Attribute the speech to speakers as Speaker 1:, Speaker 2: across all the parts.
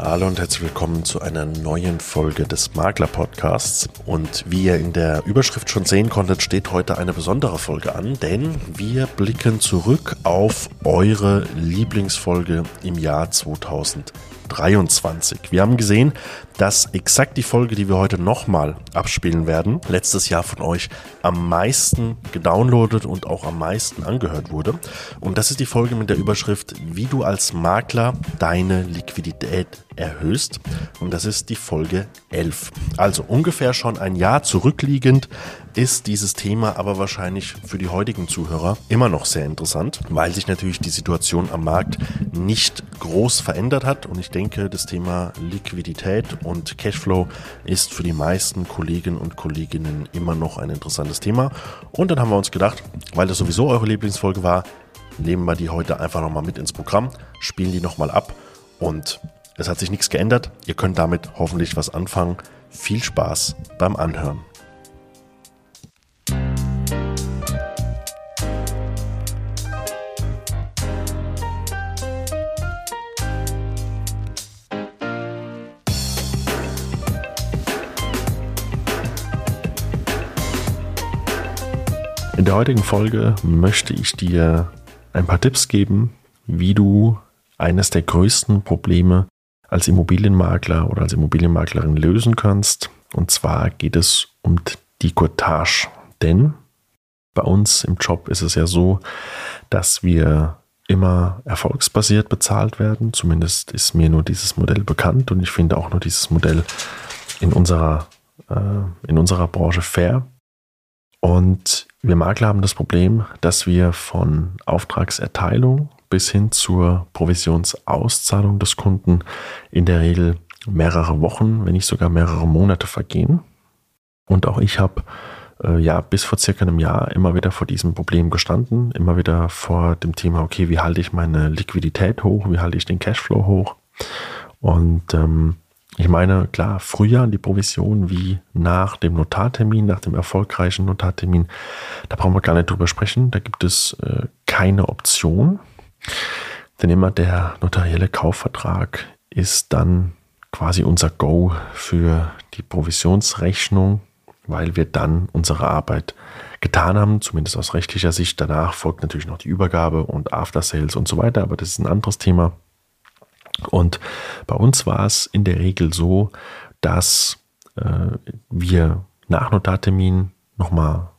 Speaker 1: Hallo und herzlich willkommen zu einer neuen Folge des Makler Podcasts. Und wie ihr in der Überschrift schon sehen konntet, steht heute eine besondere Folge an, denn wir blicken zurück auf eure Lieblingsfolge im Jahr 2023. Wir haben gesehen, dass exakt die Folge, die wir heute nochmal abspielen werden, letztes Jahr von euch am meisten gedownloadet und auch am meisten angehört wurde. Und das ist die Folge mit der Überschrift, wie du als Makler deine Liquidität erhöhst. Und das ist die Folge 11. Also ungefähr schon ein Jahr zurückliegend ist dieses Thema aber wahrscheinlich für die heutigen Zuhörer immer noch sehr interessant, weil sich natürlich die Situation am Markt nicht groß verändert hat. Und ich denke, das Thema Liquidität und Cashflow ist für die meisten Kolleginnen und Kolleginnen immer noch ein interessantes Thema. Und dann haben wir uns gedacht, weil das sowieso eure Lieblingsfolge war, nehmen wir die heute einfach nochmal mit ins Programm, spielen die nochmal ab und es hat sich nichts geändert. Ihr könnt damit hoffentlich was anfangen. Viel Spaß beim Anhören. Der heutigen Folge möchte ich dir ein paar Tipps geben, wie du eines der größten Probleme als Immobilienmakler oder als Immobilienmaklerin lösen kannst. Und zwar geht es um die Cottage. Denn bei uns im Job ist es ja so, dass wir immer erfolgsbasiert bezahlt werden. Zumindest ist mir nur dieses Modell bekannt und ich finde auch nur dieses Modell in unserer, äh, in unserer Branche fair. Und wir Makler haben das Problem, dass wir von Auftragserteilung bis hin zur Provisionsauszahlung des Kunden in der Regel mehrere Wochen, wenn nicht sogar mehrere Monate vergehen. Und auch ich habe äh, ja bis vor circa einem Jahr immer wieder vor diesem Problem gestanden, immer wieder vor dem Thema, okay, wie halte ich meine Liquidität hoch, wie halte ich den Cashflow hoch? Und ähm, ich meine, klar, früher die Provision wie nach dem Notartermin, nach dem erfolgreichen Notartermin, da brauchen wir gar nicht drüber sprechen. Da gibt es äh, keine Option. Denn immer der notarielle Kaufvertrag ist dann quasi unser Go für die Provisionsrechnung, weil wir dann unsere Arbeit getan haben, zumindest aus rechtlicher Sicht. Danach folgt natürlich noch die Übergabe und After Sales und so weiter, aber das ist ein anderes Thema. Und bei uns war es in der Regel so, dass äh, wir nach Notartermin nochmal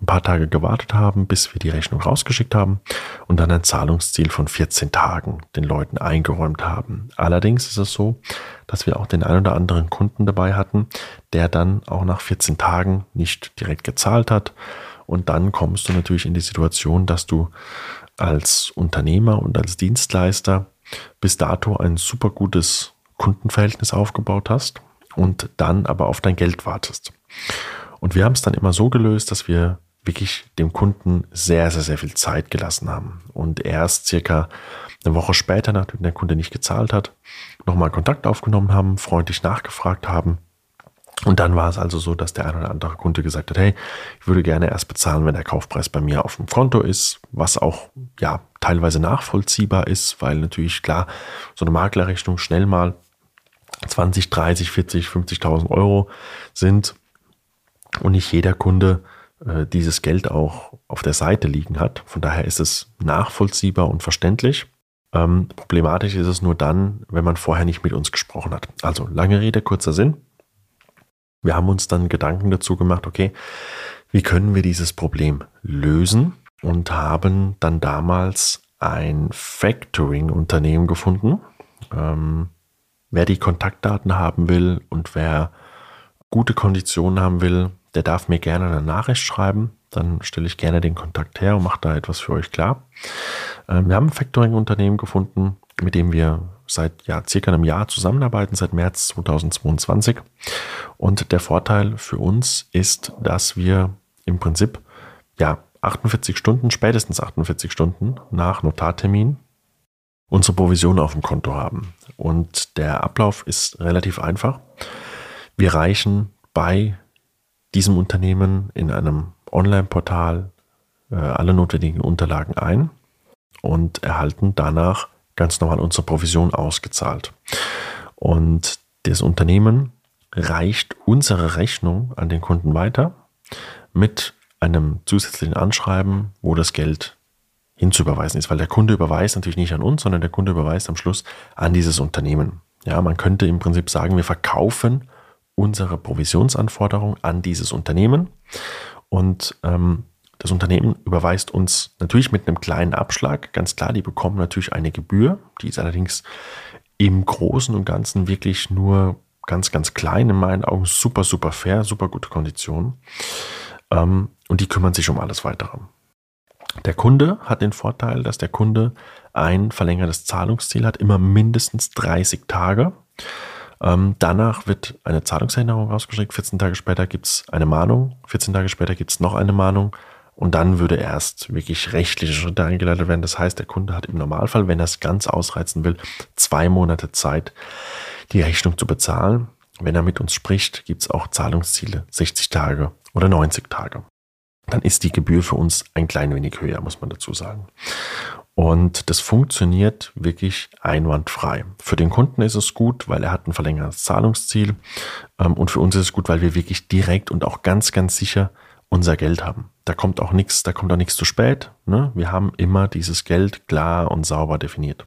Speaker 1: ein paar Tage gewartet haben, bis wir die Rechnung rausgeschickt haben und dann ein Zahlungsziel von 14 Tagen den Leuten eingeräumt haben. Allerdings ist es so, dass wir auch den ein oder anderen Kunden dabei hatten, der dann auch nach 14 Tagen nicht direkt gezahlt hat. Und dann kommst du natürlich in die Situation, dass du als Unternehmer und als Dienstleister bis dato ein super gutes Kundenverhältnis aufgebaut hast und dann aber auf dein Geld wartest. Und wir haben es dann immer so gelöst, dass wir wirklich dem Kunden sehr, sehr, sehr viel Zeit gelassen haben. Und erst circa eine Woche später, nachdem der Kunde nicht gezahlt hat, nochmal Kontakt aufgenommen haben, freundlich nachgefragt haben. Und dann war es also so, dass der ein oder andere Kunde gesagt hat, hey, ich würde gerne erst bezahlen, wenn der Kaufpreis bei mir auf dem Konto ist, was auch ja teilweise nachvollziehbar ist, weil natürlich klar, so eine Maklerrechnung schnell mal 20, 30, 40, 50.000 Euro sind und nicht jeder Kunde äh, dieses Geld auch auf der Seite liegen hat. Von daher ist es nachvollziehbar und verständlich. Ähm, problematisch ist es nur dann, wenn man vorher nicht mit uns gesprochen hat. Also lange Rede, kurzer Sinn. Wir haben uns dann Gedanken dazu gemacht, okay, wie können wir dieses Problem lösen und haben dann damals ein Factoring-Unternehmen gefunden. Ähm, wer die Kontaktdaten haben will und wer gute Konditionen haben will, der darf mir gerne eine Nachricht schreiben. Dann stelle ich gerne den Kontakt her und mache da etwas für euch klar. Ähm, wir haben ein Factoring-Unternehmen gefunden, mit dem wir seit ja, circa einem Jahr zusammenarbeiten, seit März 2022. Und der Vorteil für uns ist, dass wir im Prinzip ja 48 Stunden, spätestens 48 Stunden nach Notartermin unsere Provision auf dem Konto haben. Und der Ablauf ist relativ einfach. Wir reichen bei diesem Unternehmen in einem Online-Portal äh, alle notwendigen Unterlagen ein und erhalten danach ganz normal unsere Provision ausgezahlt. Und das Unternehmen reicht unsere Rechnung an den Kunden weiter mit einem zusätzlichen Anschreiben, wo das Geld hinzuüberweisen ist, weil der Kunde überweist natürlich nicht an uns, sondern der Kunde überweist am Schluss an dieses Unternehmen. Ja, man könnte im Prinzip sagen, wir verkaufen unsere Provisionsanforderung an dieses Unternehmen und ähm, das Unternehmen überweist uns natürlich mit einem kleinen Abschlag, ganz klar, die bekommen natürlich eine Gebühr, die ist allerdings im Großen und Ganzen wirklich nur ganz, ganz klein, in meinen Augen super, super fair, super gute Konditionen. Ähm, und die kümmern sich um alles weitere. Der Kunde hat den Vorteil, dass der Kunde ein verlängertes Zahlungsziel hat, immer mindestens 30 Tage. Ähm, danach wird eine Zahlungserinnerung rausgeschickt. 14 Tage später gibt es eine Mahnung. 14 Tage später gibt es noch eine Mahnung. Und dann würde erst wirklich rechtliche Schritte eingeleitet werden. Das heißt, der Kunde hat im Normalfall, wenn er es ganz ausreizen will, zwei Monate Zeit, die Rechnung zu bezahlen. Wenn er mit uns spricht, gibt es auch Zahlungsziele, 60 Tage oder 90 Tage. Dann ist die Gebühr für uns ein klein wenig höher, muss man dazu sagen. Und das funktioniert wirklich einwandfrei. Für den Kunden ist es gut, weil er hat ein verlängertes Zahlungsziel. Ähm, und für uns ist es gut, weil wir wirklich direkt und auch ganz, ganz sicher unser Geld haben. Da kommt auch nichts, da kommt auch nichts zu spät. Ne? Wir haben immer dieses Geld klar und sauber definiert.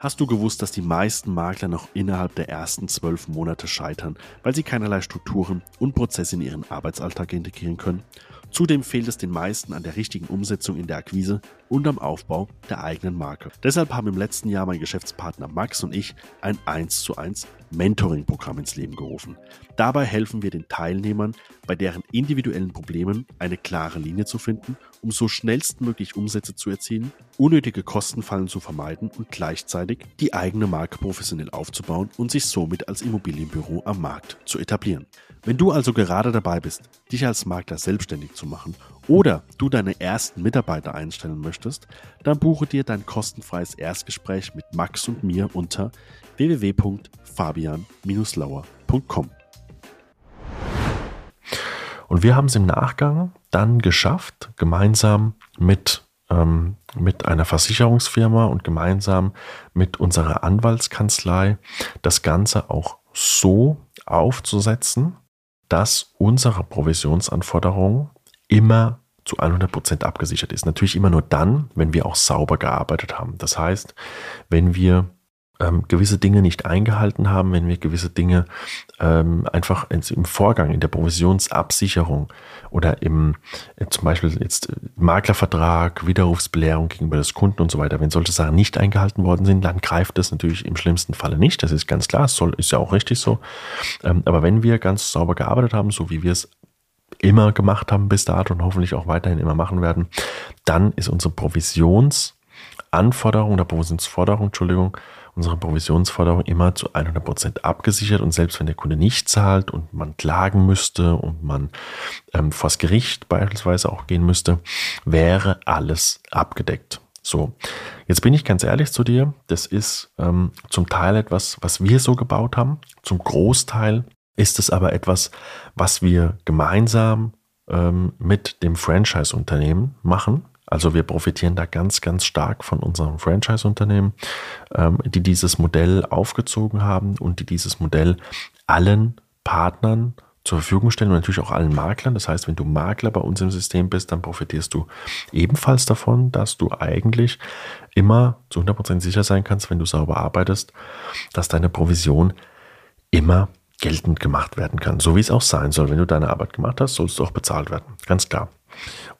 Speaker 2: Hast du gewusst, dass die meisten Makler noch innerhalb der ersten zwölf Monate scheitern, weil sie keinerlei Strukturen und Prozesse in ihren Arbeitsalltag integrieren können? Zudem fehlt es den meisten an der richtigen Umsetzung in der Akquise und am Aufbau der eigenen Marke. Deshalb haben im letzten Jahr mein Geschäftspartner Max und ich ein 1 zu 1 Mentoring-Programm ins Leben gerufen. Dabei helfen wir den Teilnehmern, bei deren individuellen Problemen eine klare Linie zu finden, um so schnellstmöglich Umsätze zu erzielen, unnötige Kostenfallen zu vermeiden und gleichzeitig die eigene Marke professionell aufzubauen und sich somit als Immobilienbüro am Markt zu etablieren. Wenn du also gerade dabei bist, dich als Makler selbstständig zu machen oder du deine ersten Mitarbeiter einstellen möchtest, dann buche dir dein kostenfreies Erstgespräch mit Max und mir unter www.fabian-lauer.com.
Speaker 1: Und wir haben es im Nachgang dann geschafft, gemeinsam mit, ähm, mit einer Versicherungsfirma und gemeinsam mit unserer Anwaltskanzlei das Ganze auch so aufzusetzen, dass unsere Provisionsanforderung immer zu 100% abgesichert ist. Natürlich immer nur dann, wenn wir auch sauber gearbeitet haben. Das heißt, wenn wir ähm, gewisse Dinge nicht eingehalten haben, wenn wir gewisse Dinge ähm, einfach im Vorgang, in der Provisionsabsicherung oder im äh, zum Beispiel jetzt Maklervertrag, Widerrufsbelehrung gegenüber des Kunden und so weiter, wenn solche Sachen nicht eingehalten worden sind, dann greift das natürlich im schlimmsten Falle nicht. Das ist ganz klar, soll, ist ja auch richtig so. Ähm, aber wenn wir ganz sauber gearbeitet haben, so wie wir es immer gemacht haben bis dato und hoffentlich auch weiterhin immer machen werden, dann ist unsere Provisionsanforderung oder Provisionsforderung, Entschuldigung, unsere Provisionsforderung immer zu 100% abgesichert und selbst wenn der Kunde nicht zahlt und man klagen müsste und man ähm, vors Gericht beispielsweise auch gehen müsste, wäre alles abgedeckt. So, jetzt bin ich ganz ehrlich zu dir, das ist ähm, zum Teil etwas, was wir so gebaut haben, zum Großteil ist es aber etwas, was wir gemeinsam ähm, mit dem Franchise-Unternehmen machen. Also wir profitieren da ganz, ganz stark von unserem Franchise-Unternehmen, ähm, die dieses Modell aufgezogen haben und die dieses Modell allen Partnern zur Verfügung stellen und natürlich auch allen Maklern. Das heißt, wenn du Makler bei uns im System bist, dann profitierst du ebenfalls davon, dass du eigentlich immer zu 100% sicher sein kannst, wenn du sauber arbeitest, dass deine Provision immer geltend gemacht werden kann. So wie es auch sein soll. Wenn du deine Arbeit gemacht hast, sollst du auch bezahlt werden. Ganz klar.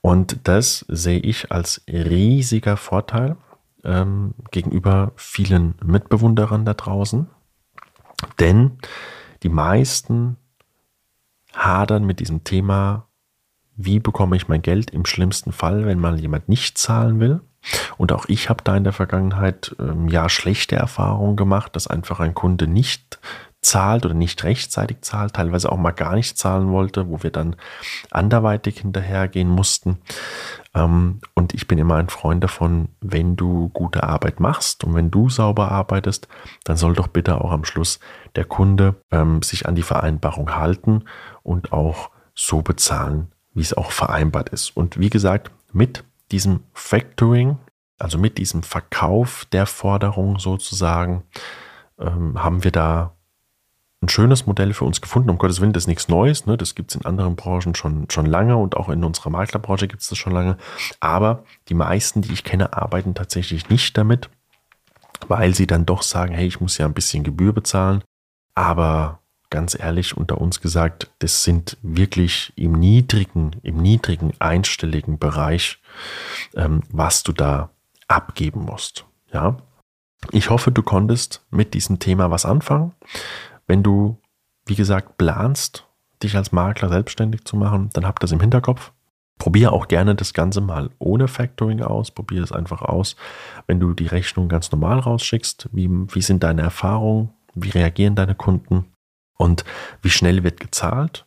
Speaker 1: Und das sehe ich als riesiger Vorteil ähm, gegenüber vielen Mitbewunderern da draußen. Denn die meisten hadern mit diesem Thema, wie bekomme ich mein Geld im schlimmsten Fall, wenn mal jemand nicht zahlen will. Und auch ich habe da in der Vergangenheit ähm, ja schlechte Erfahrungen gemacht, dass einfach ein Kunde nicht zahlt oder nicht rechtzeitig zahlt, teilweise auch mal gar nicht zahlen wollte, wo wir dann anderweitig hinterhergehen mussten. Ähm, und ich bin immer ein Freund davon, wenn du gute Arbeit machst und wenn du sauber arbeitest, dann soll doch bitte auch am Schluss der Kunde ähm, sich an die Vereinbarung halten und auch so bezahlen, wie es auch vereinbart ist. Und wie gesagt, mit diesem Factoring, also mit diesem Verkauf der Forderung sozusagen, ähm, haben wir da ein schönes Modell für uns gefunden. Um Gottes Willen, das ist nichts Neues. Ne? Das gibt es in anderen Branchen schon, schon lange und auch in unserer Maklerbranche gibt es das schon lange. Aber die meisten, die ich kenne, arbeiten tatsächlich nicht damit, weil sie dann doch sagen, hey, ich muss ja ein bisschen Gebühr bezahlen. Aber ganz ehrlich unter uns gesagt, das sind wirklich im niedrigen, im niedrigen einstelligen Bereich, ähm, was du da abgeben musst. Ja. Ich hoffe, du konntest mit diesem Thema was anfangen. Wenn du, wie gesagt, planst, dich als Makler selbstständig zu machen, dann hab das im Hinterkopf. Probier auch gerne das Ganze mal ohne Factoring aus. Probier es einfach aus. Wenn du die Rechnung ganz normal rausschickst, wie, wie sind deine Erfahrungen? Wie reagieren deine Kunden? Und wie schnell wird gezahlt?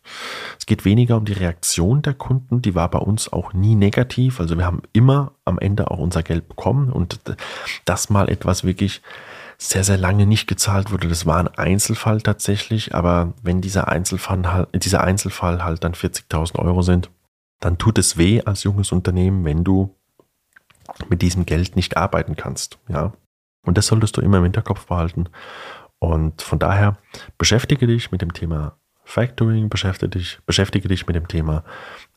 Speaker 1: Es geht weniger um die Reaktion der Kunden, die war bei uns auch nie negativ. Also wir haben immer am Ende auch unser Geld bekommen und das mal etwas wirklich sehr, sehr lange nicht gezahlt wurde. Das war ein Einzelfall tatsächlich, aber wenn dieser Einzelfall halt, dieser Einzelfall halt dann 40.000 Euro sind, dann tut es weh als junges Unternehmen, wenn du mit diesem Geld nicht arbeiten kannst, ja. Und das solltest du immer im Hinterkopf behalten. Und von daher beschäftige dich mit dem Thema Factoring, beschäftige dich, beschäftige dich mit dem Thema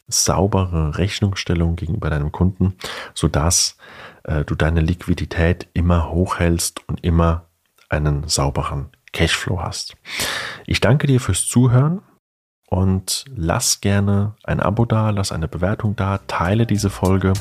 Speaker 1: saubere Rechnungsstellung gegenüber deinem Kunden, sodass äh, du deine Liquidität immer hochhältst und immer einen sauberen Cashflow hast. Ich danke dir fürs Zuhören und lass gerne ein Abo da, lass eine Bewertung da, teile diese Folge